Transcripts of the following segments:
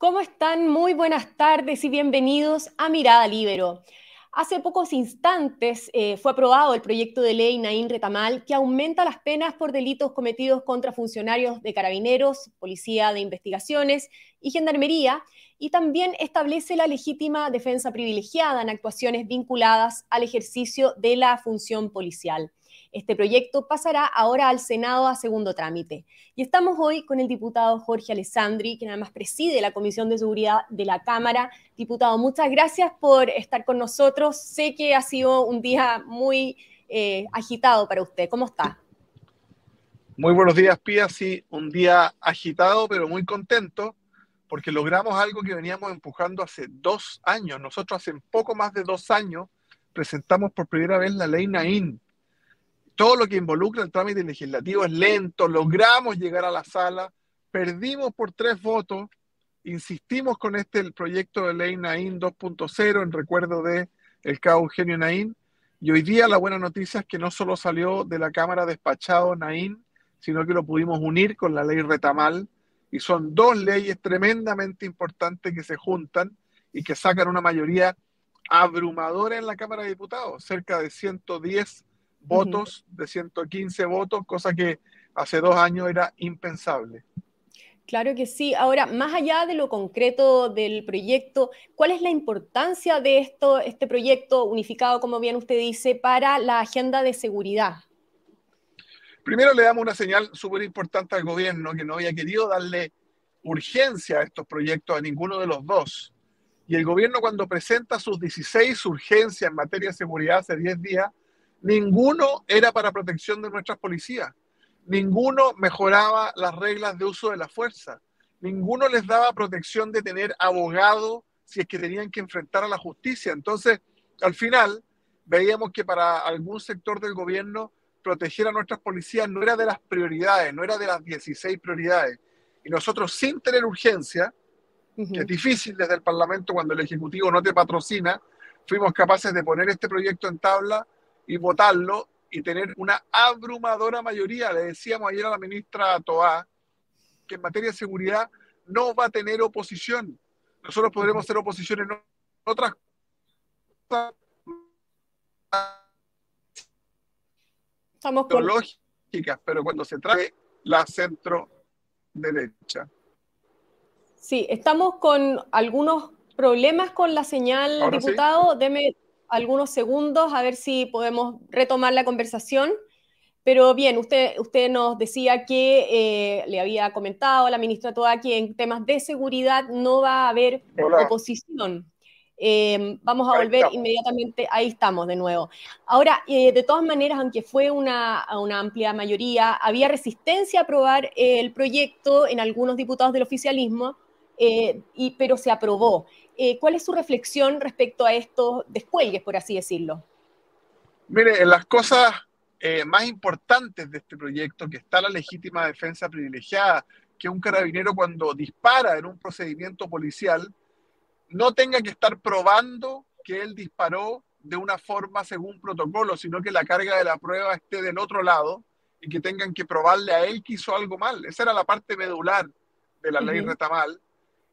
¿Cómo están? Muy buenas tardes y bienvenidos a Mirada Libero. Hace pocos instantes eh, fue aprobado el proyecto de ley Naín Retamal que aumenta las penas por delitos cometidos contra funcionarios de carabineros, policía de investigaciones y gendarmería, y también establece la legítima defensa privilegiada en actuaciones vinculadas al ejercicio de la función policial. Este proyecto pasará ahora al Senado a segundo trámite. Y estamos hoy con el diputado Jorge Alessandri, quien además preside la Comisión de Seguridad de la Cámara. Diputado, muchas gracias por estar con nosotros. Sé que ha sido un día muy eh, agitado para usted. ¿Cómo está? Muy buenos días, Pía. Sí, un día agitado, pero muy contento, porque logramos algo que veníamos empujando hace dos años. Nosotros hace poco más de dos años presentamos por primera vez la ley Naín, todo lo que involucra el trámite legislativo es lento, logramos llegar a la sala, perdimos por tres votos, insistimos con este proyecto de ley Naín 2.0 en recuerdo de el Eugenio Naín, y hoy día la buena noticia es que no solo salió de la Cámara despachado Naín, sino que lo pudimos unir con la ley Retamal, y son dos leyes tremendamente importantes que se juntan y que sacan una mayoría abrumadora en la Cámara de Diputados, cerca de 110 votos, de 115 votos, cosa que hace dos años era impensable. Claro que sí. Ahora, más allá de lo concreto del proyecto, ¿cuál es la importancia de esto, este proyecto unificado, como bien usted dice, para la agenda de seguridad? Primero le damos una señal súper importante al gobierno que no había querido darle urgencia a estos proyectos a ninguno de los dos. Y el gobierno cuando presenta sus 16 urgencias en materia de seguridad hace 10 días, Ninguno era para protección de nuestras policías. Ninguno mejoraba las reglas de uso de la fuerza. Ninguno les daba protección de tener abogado si es que tenían que enfrentar a la justicia. Entonces, al final, veíamos que para algún sector del gobierno proteger a nuestras policías no era de las prioridades, no era de las 16 prioridades. Y nosotros, sin tener urgencia, que es difícil desde el Parlamento cuando el Ejecutivo no te patrocina, fuimos capaces de poner este proyecto en tabla y votarlo y tener una abrumadora mayoría. Le decíamos ayer a la ministra Toá que en materia de seguridad no va a tener oposición. Nosotros podremos ser oposición en otras cosas Estamos lógicas, pero cuando se trae la centro derecha. Sí, estamos con algunos problemas con la señal, diputado. Deme algunos segundos a ver si podemos retomar la conversación. Pero bien, usted, usted nos decía que eh, le había comentado a la ministra Toa que en temas de seguridad no va a haber oposición. Em, vamos a volver inmediatamente, ahí estamos de nuevo. Ahora, eh, de todas maneras, aunque fue una, una, amplia mayoría, había resistencia a aprobar el proyecto en algunos diputados del oficialismo, eh, y, pero se aprobó. Eh, ¿Cuál es su reflexión respecto a estos descuelgues, por así decirlo? Mire, en las cosas eh, más importantes de este proyecto, que está la legítima defensa privilegiada, que un carabinero cuando dispara en un procedimiento policial no tenga que estar probando que él disparó de una forma según protocolo, sino que la carga de la prueba esté del otro lado y que tengan que probarle a él que hizo algo mal. Esa era la parte medular de la ley Retamal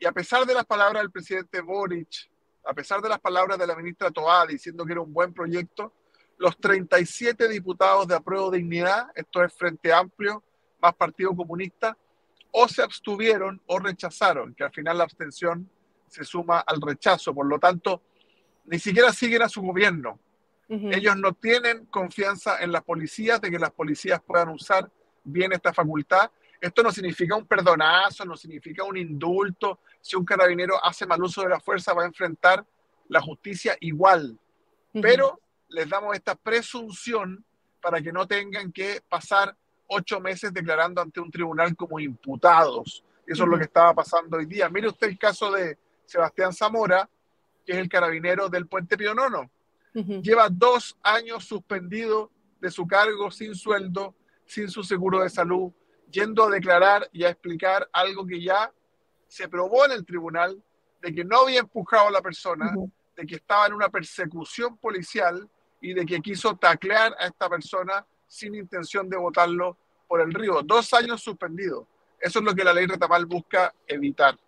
y a pesar de las palabras del presidente Boric, a pesar de las palabras de la ministra Toá diciendo que era un buen proyecto, los 37 diputados de apruebo dignidad, esto es Frente Amplio, más Partido Comunista, o se abstuvieron o rechazaron, que al final la abstención se suma al rechazo. Por lo tanto, ni siquiera siguen a su gobierno. Ellos no tienen confianza en las policías, de que las policías puedan usar bien esta facultad esto no significa un perdonazo, no significa un indulto. Si un carabinero hace mal uso de la fuerza, va a enfrentar la justicia igual. Pero les damos esta presunción para que no tengan que pasar ocho meses declarando ante un tribunal como imputados. Eso es lo que estaba pasando hoy día. Mire usted el caso de Sebastián Zamora, que es el carabinero del Puente Pionono. Lleva dos años suspendido de su cargo sin sueldo, sin su seguro de salud, yendo a declarar y a explicar algo que ya se probó en el tribunal, de que no había empujado a la persona, de que estaba en una persecución policial y de que quiso taclear a esta persona sin intención de votarlo por el río. Dos años suspendidos. Eso es lo que la ley Retamal busca evitar.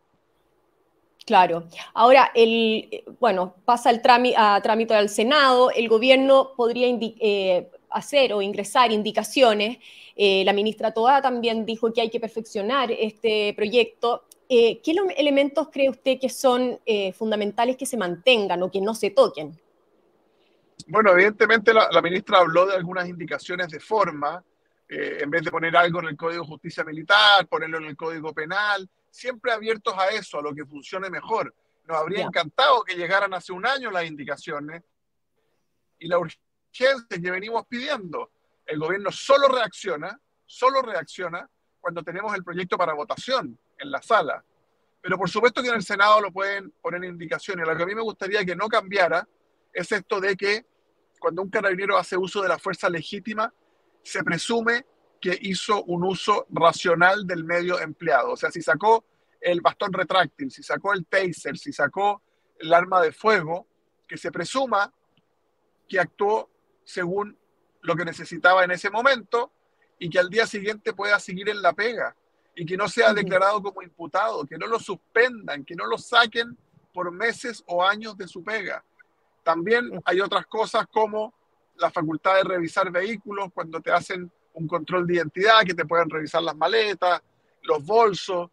Claro. Ahora, el, bueno, pasa el trámite, a trámite al Senado, el gobierno podría eh, hacer o ingresar indicaciones. Eh, la ministra Toda también dijo que hay que perfeccionar este proyecto. Eh, ¿Qué elementos cree usted que son fundamentales que se mantengan o que no se toquen? Bueno, evidentemente la, la ministra habló de algunas indicaciones de forma, en vez de poner algo en el Código de Justicia Militar, ponerlo en el Código Penal, siempre abiertos a eso, a lo que funcione mejor. Nos habría encantado que llegaran hace un año las indicaciones y la urgencia que venimos pidiendo. El gobierno solo reacciona, solo reacciona cuando tenemos el proyecto para votación en la sala. Pero por supuesto que en el Senado lo pueden poner indicaciones. Lo que a mí me gustaría que no cambiara es esto de que cuando un carabinero hace uso de la fuerza legítima, se presume que hizo un uso racional del medio empleado. O sea, si sacó el bastón retráctil, si sacó el taser, si sacó el arma de fuego, que se presuma que actuó según lo que necesitaba en ese momento y que al día siguiente pueda seguir en la pega y que no sea declarado como imputado, que no lo suspendan, que no lo saquen por meses o años de su pega. También hay otras cosas como la facultad de revisar vehículos cuando te hacen un control de identidad, que te puedan revisar las maletas, los bolsos,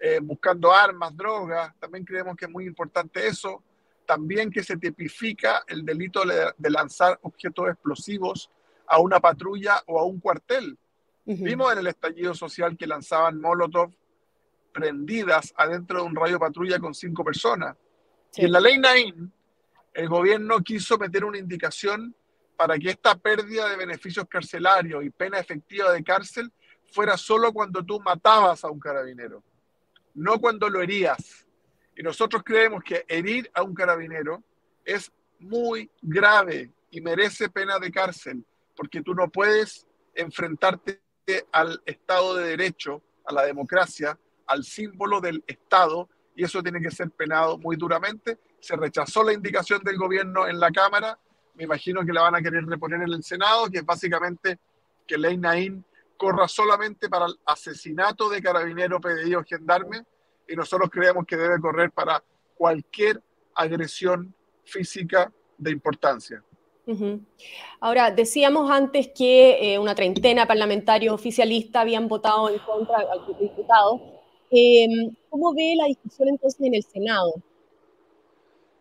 eh, buscando armas, drogas. También creemos que es muy importante eso. También que se tipifica el delito de, lanzar objetos explosivos a una patrulla o a un cuartel. Vimos en el estallido social que lanzaban Molotov prendidas adentro de un radio patrulla con cinco personas. Y en la ley Nain, el gobierno quiso meter una indicación para que esta pérdida de beneficios carcelarios y pena efectiva de cárcel fuera solo cuando tú matabas a un carabinero, no cuando lo herías. Y nosotros creemos que herir a un carabinero es muy grave y merece pena de cárcel, porque tú no puedes enfrentarte al Estado de Derecho, a la democracia, al símbolo del Estado, y eso tiene que ser penado muy duramente. Se rechazó la indicación del gobierno en la Cámara me imagino que la van a querer reponer en el Senado, que es básicamente que Ley Naín corra solamente para el asesinato de carabinero, PDI o gendarme, y nosotros creemos que debe correr para cualquier agresión física de importancia. Ahora, decíamos antes que eh, una treintena parlamentarios oficialistas habían votado en contra al diputado. Em, ¿Cómo ve la discusión entonces en el Senado?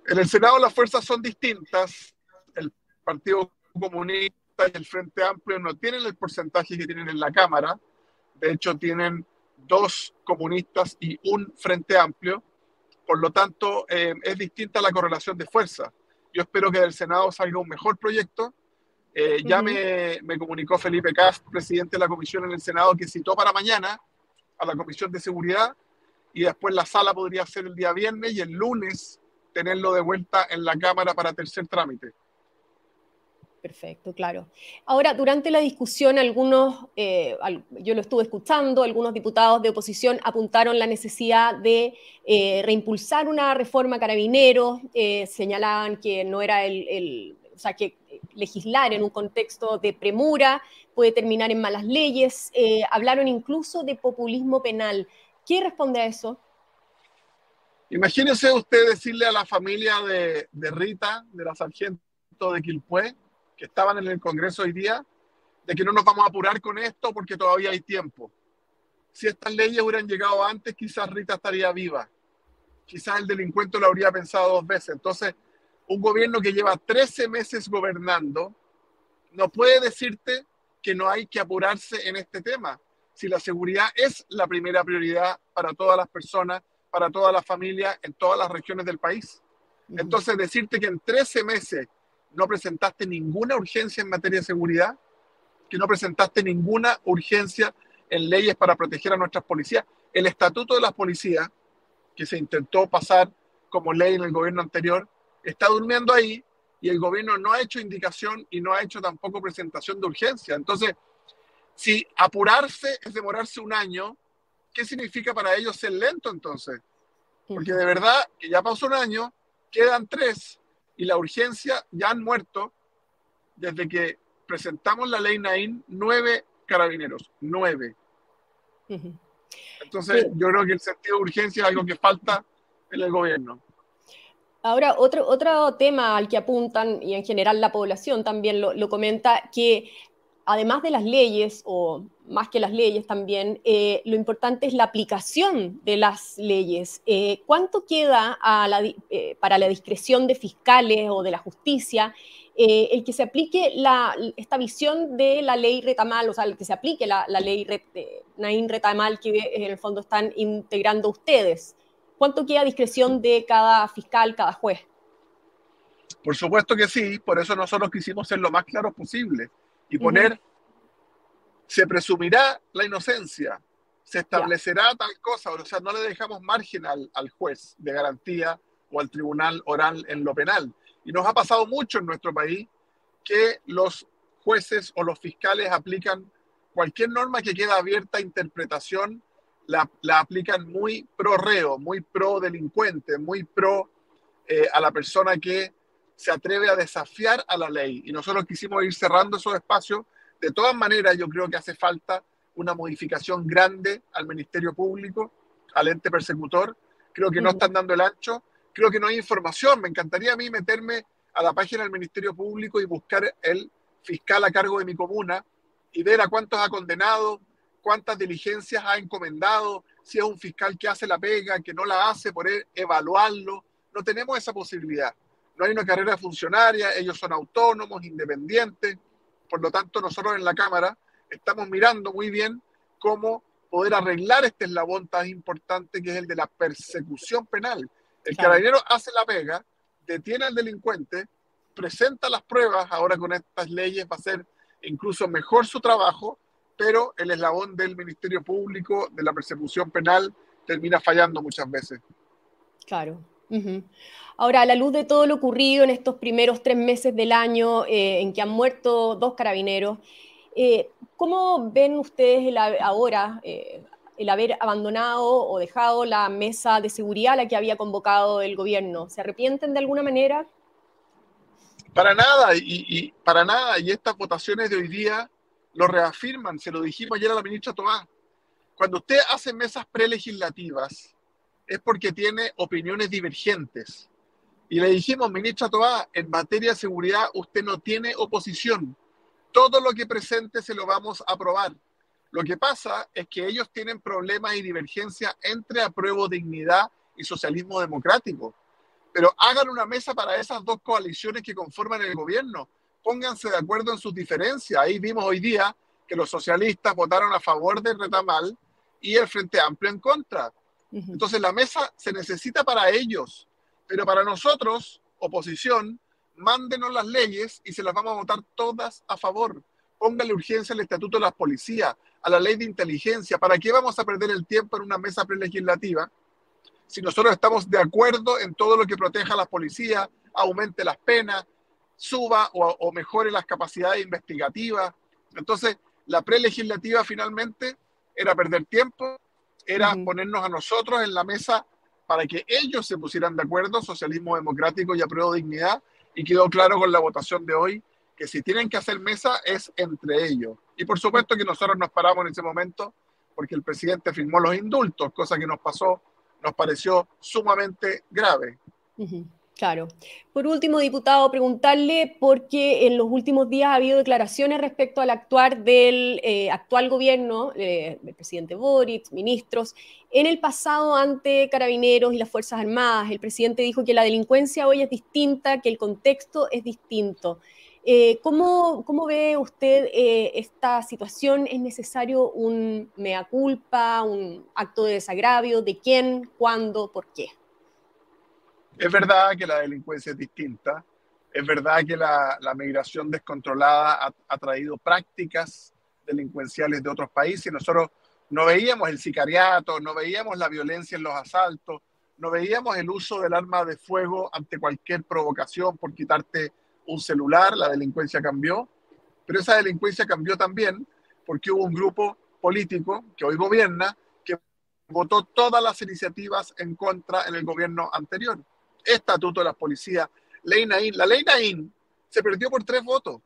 En el Senado las fuerzas son distintas. Partido Comunista y el Frente Amplio no tienen el porcentaje que tienen en la Cámara. De hecho, tienen dos comunistas y un Frente Amplio. Por lo tanto, eh, es distinta la correlación de fuerza. Yo espero que del Senado salga un mejor proyecto. Eh, ya me, me, comunicó Felipe Cast, presidente de la comisión en el Senado, que citó para mañana a la Comisión de Seguridad y después la sala podría ser el día viernes y el lunes tenerlo de vuelta en la Cámara para tercer trámite. Perfecto, claro. Ahora, durante la discusión, algunos, eh, yo lo estuve escuchando, algunos diputados de oposición apuntaron la necesidad de eh, reimpulsar una reforma carabineros, eh, señalaban que no era el, o sea, que legislar en un contexto de premura puede terminar en malas leyes, hablaron incluso de populismo penal. ¿Qué responde a eso? Imagínese usted decirle a la familia de, de Rita, de la sargento de Quilpué, que estaban en el Congreso hoy día, de que no nos vamos a apurar con esto porque todavía hay tiempo. Si estas leyes hubieran llegado antes, quizás Rita estaría viva. Quizás el delincuente lo habría pensado dos veces. Entonces, un gobierno que lleva 13 meses gobernando no puede decirte que no hay que apurarse en este tema. Si la seguridad es la primera prioridad para todas las personas, para todas las familias en todas las regiones del país. Entonces, decirte que en 13 meses no presentaste ninguna urgencia en materia de seguridad, que no presentaste ninguna urgencia en leyes para proteger a nuestras policías. El estatuto de las policías, que se intentó pasar como ley en el gobierno anterior, está durmiendo ahí y el gobierno no ha hecho indicación y no ha hecho tampoco presentación de urgencia. Entonces, si apurarse es demorarse un año, ¿qué significa para ellos ser lento entonces? Porque de verdad que ya pasó un año, quedan tres, y la urgencia ya han muerto desde que presentamos la ley Nain nueve carabineros, nueve. Entonces, yo creo que el sentido de urgencia es algo que falta en el gobierno. Ahora, otro, otro tema al que apuntan, y en general la población también lo, comenta, que además de las leyes, o más que las leyes también, eh, lo importante es la aplicación de las leyes. Eh, ¿Cuánto queda eh, para la discreción de fiscales o de la justicia el que se aplique esta visión de la ley Retamal, o sea, el que se aplique la, ley Nain Retamal que en el fondo están integrando ustedes? ¿Cuánto queda a discreción de cada fiscal, cada juez? Por supuesto que sí, por eso nosotros quisimos ser lo más claros posible y poner, se presumirá la inocencia, se establecerá tal cosa, o sea, no le dejamos margen al, al, juez de garantía o al tribunal oral en lo penal. Y nos ha pasado mucho en nuestro país que los jueces o los fiscales aplican cualquier norma que queda abierta a interpretación la, aplican muy pro reo, muy pro delincuente, muy pro eh, a la persona que se atreve a desafiar a la ley. Y nosotros quisimos ir cerrando esos espacios. De todas maneras, yo creo que hace falta una modificación grande al Ministerio Público, al ente persecutor. Creo que no están dando el ancho. Creo que no hay información. Me encantaría a mí meterme a la página del Ministerio Público y buscar el fiscal a cargo de mi comuna y ver a cuántos ha condenado, cuántas diligencias ha encomendado, si es un fiscal que hace la pega, que no la hace, por evaluarlo. No tenemos esa posibilidad. No hay una carrera funcionaria, ellos son autónomos, independientes. Por lo tanto, nosotros en la Cámara estamos mirando muy bien cómo poder arreglar este eslabón tan importante que es el de la persecución penal. El carabinero hace la pega, detiene al delincuente, presenta las pruebas, ahora con estas leyes va a ser incluso mejor su trabajo, pero el eslabón del Ministerio Público, de la persecución penal, termina fallando muchas veces. Claro. Ahora, a la luz de todo lo ocurrido en estos primeros tres meses del año eh, en que han muerto dos carabineros, eh, ¿cómo ven ustedes ahora eh, el haber abandonado o dejado la mesa de seguridad a la que había convocado el gobierno? ¿Se arrepienten de alguna manera? Para nada, y, para nada. Y estas votaciones de hoy día lo reafirman, se lo dijimos ayer a la ministra Tomás. Cuando usted hace mesas prelegislativas es porque tiene opiniones divergentes. Y le dijimos, ministra Toá, en materia de seguridad usted no tiene oposición. Todo lo que presente se lo vamos a aprobar. Lo que pasa es que ellos tienen problemas y divergencias entre apruebo dignidad y socialismo democrático. Pero hagan una mesa para esas dos coaliciones que conforman el gobierno pónganse de acuerdo en sus diferencias. Ahí vimos hoy día que los socialistas votaron a favor del retamal y el Frente Amplio en contra. Entonces la mesa se necesita para ellos, pero para nosotros, oposición, mándenos las leyes y se las vamos a votar todas a favor. Póngale urgencia al estatuto de las policías, a la ley de inteligencia. ¿Para qué vamos a perder el tiempo en una mesa prelegislativa si nosotros estamos de acuerdo en todo lo que proteja a las policías, aumente las penas, suba o, mejore las capacidades investigativas. Entonces, la prelegislativa finalmente era perder tiempo, era ponernos a nosotros en la mesa para que ellos se pusieran de acuerdo, socialismo democrático y apruebo dignidad, y quedó claro con la votación de hoy que si tienen que hacer mesa es entre ellos. Y por supuesto que nosotros nos paramos en ese momento porque el presidente firmó los indultos, cosa que nos pasó, nos pareció sumamente grave. Claro. Por último, diputado, preguntarle por qué en los últimos días ha habido declaraciones respecto al actuar del eh, actual gobierno, eh, del presidente Boric, ministros, en el pasado ante carabineros y las Fuerzas Armadas. El presidente dijo que la delincuencia hoy es distinta, que el contexto es distinto. Eh, ¿cómo, ¿cómo, ve usted esta situación? ¿Es necesario un mea culpa, un acto de desagravio? ¿De quién? ¿Cuándo? ¿Por qué? Es verdad que la delincuencia es distinta, es verdad que la, migración descontrolada ha, traído prácticas delincuenciales de otros países. Nosotros no veíamos el sicariato, no veíamos la violencia en los asaltos, no veíamos el uso del arma de fuego ante cualquier provocación por quitarte un celular, la delincuencia cambió, pero esa delincuencia cambió también porque hubo un grupo político que hoy gobierna que votó todas las iniciativas en contra en el gobierno anterior estatuto de las policías, ley Naín. La ley Naín se perdió por tres votos.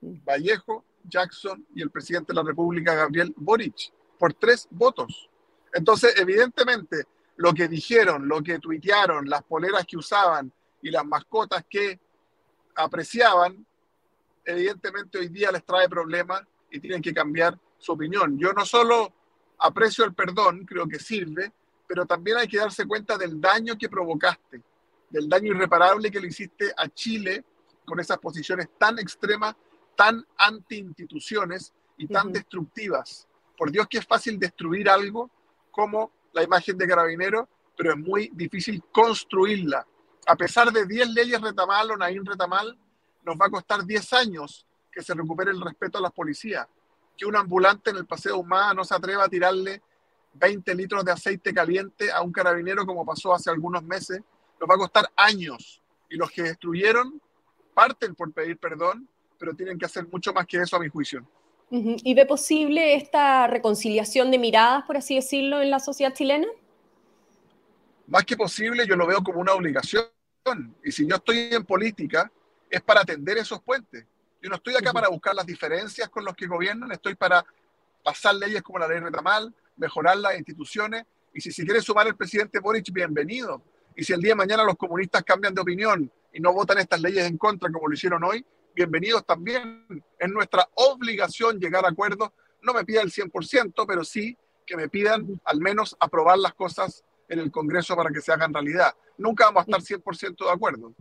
Vallejo, Jackson y el presidente de la República, Gabriel Boric, por tres votos. Entonces, evidentemente, lo que dijeron, lo que tuitearon, las poleras que usaban y las mascotas que apreciaban, evidentemente hoy día les trae problemas y tienen que cambiar su opinión. Yo no solo aprecio el perdón, creo que sirve, pero también hay que darse cuenta del daño que provocaste, del daño irreparable que le hiciste a Chile con esas posiciones tan extremas, tan anti-instituciones y tan destructivas. Por Dios que es fácil destruir algo como la imagen de carabinero, pero es muy difícil construirla. A pesar de 10 leyes retamal o Naín retamal, nos va a costar 10 años que se recupere el respeto a las policías. Que un ambulante en el Paseo Humada no se atreva a tirarle 20 litros de aceite caliente a un carabinero como pasó hace algunos meses, nos va a costar años. Y los que destruyeron parten por pedir perdón, pero tienen que hacer mucho más que eso a mi juicio. ¿Y ve posible esta reconciliación de miradas, por así decirlo, en la sociedad chilena? Más que posible, yo lo veo como una obligación. Y si yo estoy en política, es para atender esos puentes. Yo no estoy acá para buscar las diferencias con los que gobiernan, estoy para pasar leyes como la ley Retamal, mejorar las instituciones. Y si se quiere sumar el presidente Boric, bienvenido. Y si el día de mañana los comunistas cambian de opinión y no votan estas leyes en contra como lo hicieron hoy, bienvenidos también. Es nuestra obligación llegar a acuerdos. No me pida el 100%, pero sí que me pidan al menos aprobar las cosas en el Congreso para que se hagan realidad. Nunca vamos a estar 100% de acuerdo.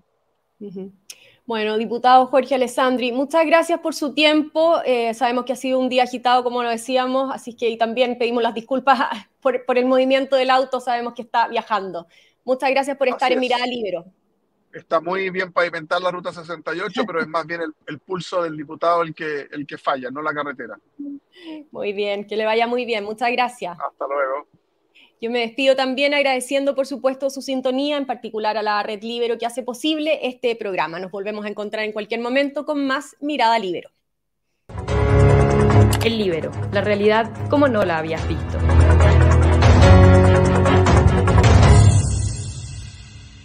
Bueno, diputado Jorge Alessandri, muchas gracias por su tiempo. Eh, sabemos que ha sido un día agitado, como lo decíamos, así que también pedimos las disculpas por, por, el movimiento del auto, sabemos que está viajando. Muchas gracias por estar en Mirada Libero está muy bien pavimentar la ruta 68, pero es más bien el, pulso del diputado el que, el que falla, no la carretera. Muy bien, que le vaya muy bien. Muchas gracias. Hasta luego. Yo me despido también agradeciendo, por supuesto, su sintonía, en particular a la Red Libero que hace posible este programa. Nos volvemos a encontrar en cualquier momento con más Mirada Libero. El Libero, la realidad como no la habías visto.